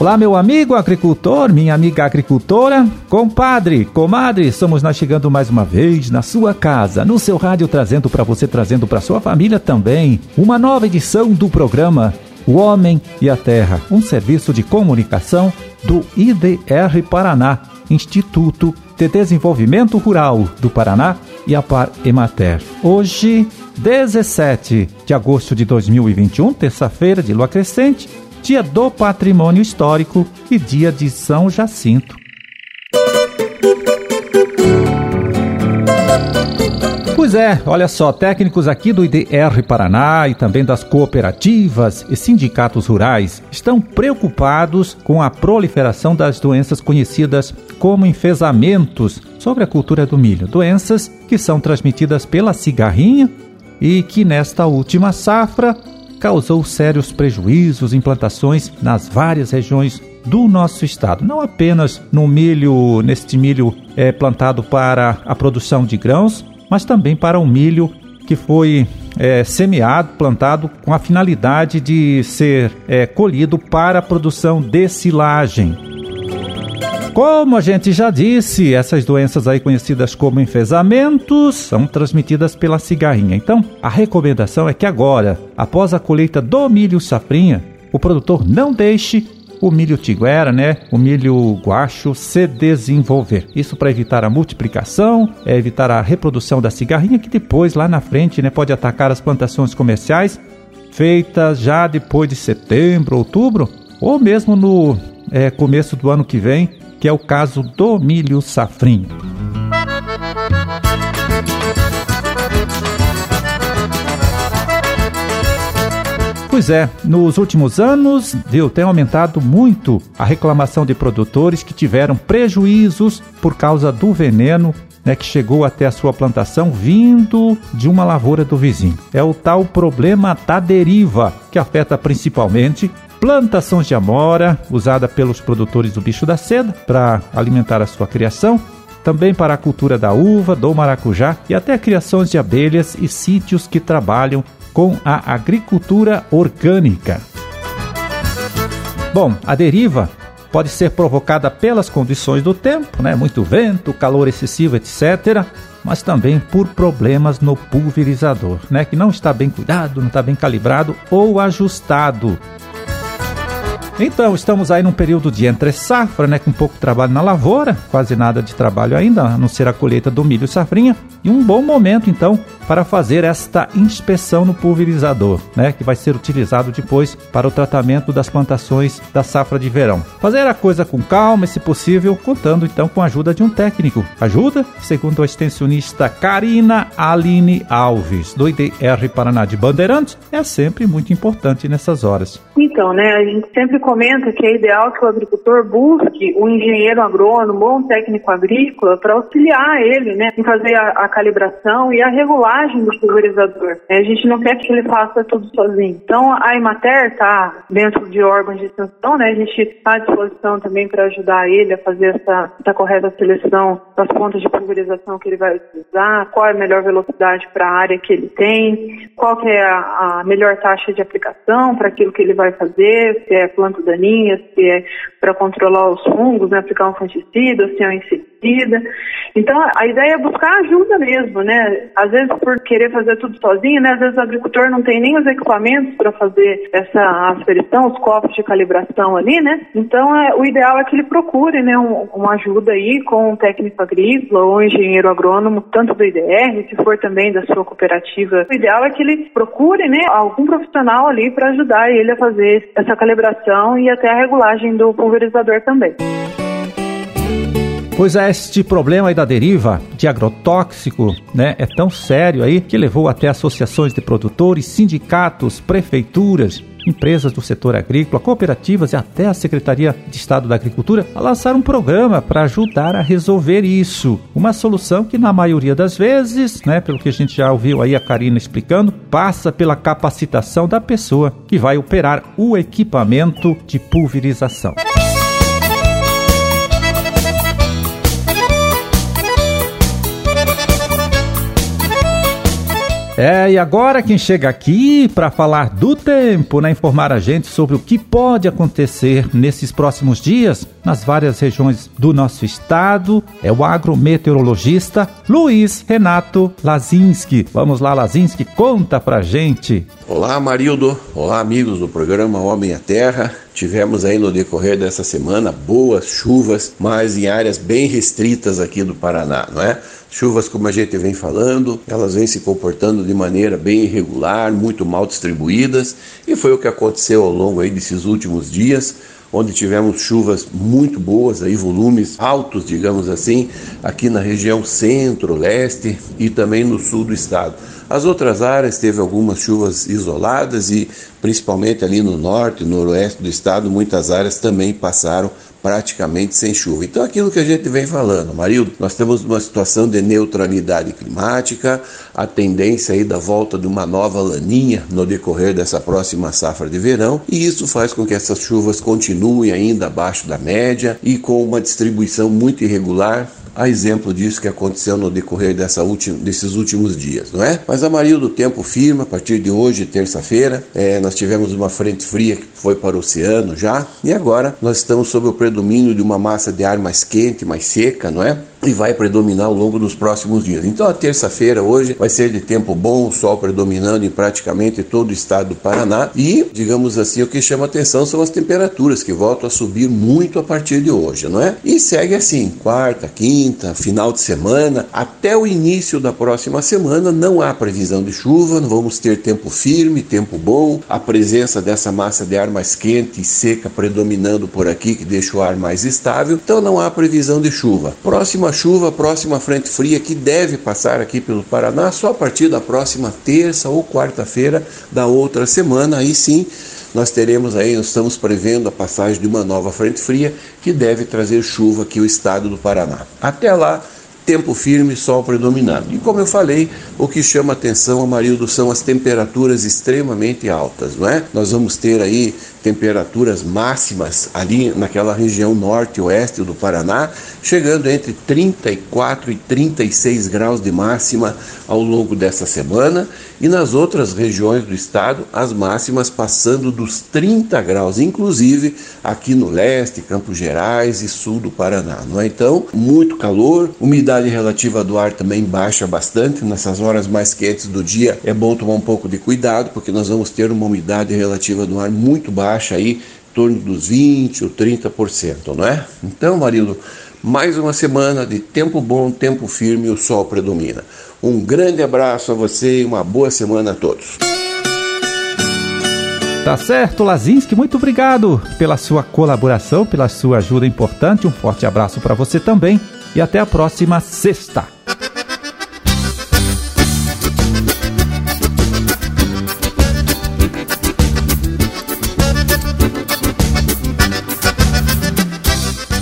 Olá, meu amigo agricultor, minha amiga agricultora, compadre, comadre, somos nós chegando mais uma vez na sua casa, no seu rádio, trazendo para você, trazendo para sua família também, uma nova edição do programa O Homem e a Terra, um serviço de comunicação do IDR Paraná, Instituto de Desenvolvimento Rural do Paraná e a Par Emater. Hoje, 17 de agosto de 2021, terça-feira de lua crescente, Dia do Patrimônio Histórico e Dia de São Jacinto. Pois é, olha só, técnicos aqui do IDR Paraná e também das cooperativas e sindicatos rurais estão preocupados com a proliferação das doenças conhecidas como enfesamentos sobre a cultura do milho, doenças que são transmitidas pela cigarrinha e que nesta última safra causou sérios prejuízos em plantações nas várias regiões do nosso estado. Não apenas no milho, neste milho é, plantado para a produção de grãos, mas também para o milho que foi é, semeado, plantado com a finalidade de ser é, colhido para a produção de silagem. Como a gente já disse, essas doenças aí conhecidas como enfesamentos são transmitidas pela cigarrinha. Então, a recomendação é que agora, após a colheita do milho safrinha, o produtor não deixe o milho tiguera, né, o milho guacho se desenvolver. Isso para evitar a multiplicação, é evitar a reprodução da cigarrinha que depois lá na frente, né, pode atacar as plantações comerciais feitas já depois de setembro, outubro ou mesmo no é, começo do ano que vem, que é o caso do milho safrinho. Pois é, nos últimos anos, viu, tem aumentado muito a reclamação de produtores que tiveram prejuízos por causa do veneno né, que chegou até a sua plantação vindo de uma lavoura do vizinho. É o tal problema da deriva, que afeta principalmente plantações de amora, usada pelos produtores do bicho da seda para alimentar a sua criação, também para a cultura da uva, do maracujá e até criações de abelhas e sítios que trabalham com a agricultura orgânica. Bom, a deriva pode ser provocada pelas condições do tempo, né? muito vento, calor excessivo, etc., mas também por problemas no pulverizador, né? que não está bem cuidado, não está bem calibrado ou ajustado. Então, estamos aí num período de entre safra, né, com pouco trabalho na lavoura, quase nada de trabalho ainda, a não ser a colheita do milho safrinha, e um bom momento então para fazer esta inspeção no pulverizador, né, que vai ser utilizado depois para o tratamento das plantações da safra de verão. Fazer a coisa com calma, se possível, contando então com a ajuda de um técnico. Ajuda, segundo a extensionista Karina Aline Alves, do IDR Paraná de Bandeirantes, é sempre muito importante nessas horas. Então, né, a gente sempre comenta que é ideal que o agricultor busque um engenheiro agrônomo ou um técnico agrícola para auxiliar ele né, em fazer a, a, calibração e a regulagem do pulverizador. É, a gente não quer que ele faça tudo sozinho. Então, a Emater está dentro de órgãos de extensão, né, a gente está à disposição também para ajudar ele a fazer essa, essa correta seleção das pontas de pulverização que ele vai utilizar, qual é a melhor velocidade para a área que ele tem, qual que é a, a melhor taxa de aplicação para aquilo que ele vai fazer, se é planta daninhas, se é para controlar os fungos, né, aplicar um fungicida, se é um Então, a ideia é buscar ajuda mesmo, né? Às vezes, por querer fazer tudo sozinho, né? Às vezes o agricultor não tem nem os equipamentos para fazer essa aferição, os copos de calibração ali, né? Então, é, o ideal é que ele procure, né, um, uma ajuda aí com um técnico agrícola ou um engenheiro agrônomo, tanto do IDR, se for também da sua cooperativa. O ideal é que ele procure, né, algum profissional ali para ajudar ele a fazer essa calibração e até a regulagem do pulverizador também. Pois é, este problema aí da deriva de agrotóxico, né, é tão sério aí que levou até associações de produtores, sindicatos, prefeituras, empresas do setor agrícola, cooperativas e até a Secretaria de Estado da Agricultura a lançar um programa para ajudar a resolver isso. Uma solução que na maioria das vezes, né, pelo que a gente já ouviu aí a Karina explicando, passa pela capacitação da pessoa que vai operar o equipamento de pulverização. É, e agora quem chega aqui para falar do tempo, né, informar a gente sobre o que pode acontecer nesses próximos dias nas várias regiões do nosso estado, é o agrometeorologista Luiz Renato Lazinski. Vamos lá, Lazinski, conta pra gente. Olá, Marildo. Olá, amigos do programa Homem à Terra. Tivemos aí no decorrer dessa semana boas chuvas, mas em áreas bem restritas aqui do Paraná, não é? Chuvas, como a gente vem falando, elas vêm se comportando de maneira bem irregular, muito mal distribuídas, e foi o que aconteceu ao longo aí desses últimos dias, onde tivemos chuvas muito boas, aí volumes altos, digamos assim, aqui na região centro-leste e também no sul do estado. As outras áreas teve algumas chuvas isoladas e principalmente ali no norte noroeste do estado, muitas áreas também passaram praticamente sem chuva. Então, aquilo que a gente vem falando, Marildo, nós temos uma situação de neutralidade climática, a tendência aí da volta de uma nova laninha no decorrer dessa próxima safra de verão, e isso faz com que essas chuvas continuem ainda abaixo da média e com uma distribuição muito irregular a exemplo disso que aconteceu no decorrer dessa última, desses últimos dias, não é? Mas a Maria do tempo firma, a partir de hoje, terça-feira, é, nós tivemos uma frente fria que foi para o oceano já, e agora nós estamos sob o predomínio de uma massa de ar mais quente, mais seca, não é? E vai predominar ao longo dos próximos dias. Então a terça-feira hoje vai ser de tempo bom, sol predominando em praticamente todo o estado do Paraná e, digamos assim, o que chama atenção são as temperaturas que voltam a subir muito a partir de hoje, não é? E segue assim, quarta, quinta, final de semana, até o início da próxima semana não há previsão de chuva, vamos ter tempo firme, tempo bom, a presença dessa massa de ar mais quente e seca predominando por aqui que deixa o ar mais estável, então não há previsão de chuva. Próxima chuva, próxima frente fria que deve passar aqui pelo Paraná só a partir da próxima terça ou quarta-feira da outra semana. Aí sim, nós teremos aí, nós estamos prevendo a passagem de uma nova frente fria que deve trazer chuva aqui o estado do Paraná. Até lá, tempo firme, sol predominando. E como eu falei, o que chama atenção, Amarildo, são as temperaturas extremamente altas, não é? Nós vamos ter aí temperaturas máximas ali naquela região norte oeste do Paraná, chegando entre 34 e 36 graus de máxima ao longo dessa semana, e nas outras regiões do estado, as máximas passando dos 30 graus, inclusive aqui no leste, Campos Gerais e sul do Paraná. Não é? Então, muito calor, umidade relativa do ar também baixa bastante nessas horas mais quentes do dia. É bom tomar um pouco de cuidado, porque nós vamos ter uma umidade relativa do ar muito baixa baixa aí em torno dos 20 ou 30%, não é? Então, marido, mais uma semana de tempo bom, tempo firme o sol predomina. Um grande abraço a você e uma boa semana a todos. Tá certo, Lazinski, muito obrigado pela sua colaboração, pela sua ajuda importante. Um forte abraço para você também e até a próxima sexta.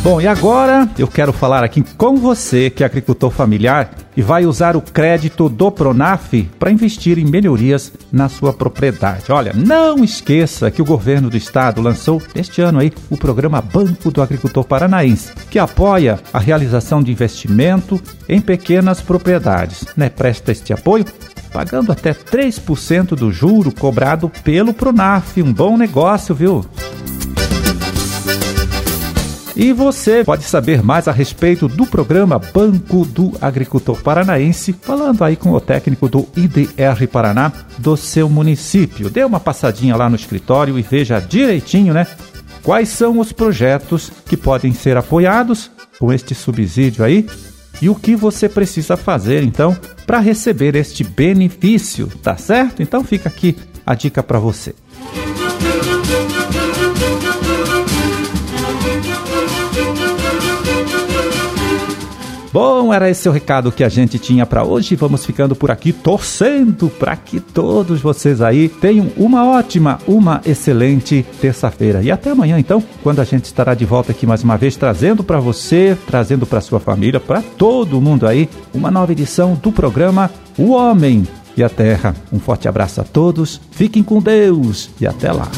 Bom, e agora eu quero falar aqui com você que é agricultor familiar e vai usar o crédito do Pronaf para investir em melhorias na sua propriedade. Olha, não esqueça que o governo do estado lançou este ano aí o programa Banco do Agricultor Paranaense, que apoia a realização de investimento em pequenas propriedades. Né? Presta este apoio pagando até 3% do juro cobrado pelo Pronaf. Um bom negócio, viu? E você pode saber mais a respeito do programa Banco do Agricultor Paranaense, falando aí com o técnico do IDR Paraná do seu município. Dê uma passadinha lá no escritório e veja direitinho, né? Quais são os projetos que podem ser apoiados com este subsídio aí e o que você precisa fazer então para receber este benefício, tá certo? Então fica aqui a dica para você. Bom, era esse o recado que a gente tinha para hoje. Vamos ficando por aqui torcendo para que todos vocês aí tenham uma ótima, uma excelente terça-feira. E até amanhã, então, quando a gente estará de volta aqui mais uma vez trazendo para você, trazendo para sua família, para todo mundo aí, uma nova edição do programa O Homem e a Terra. Um forte abraço a todos. Fiquem com Deus e até lá.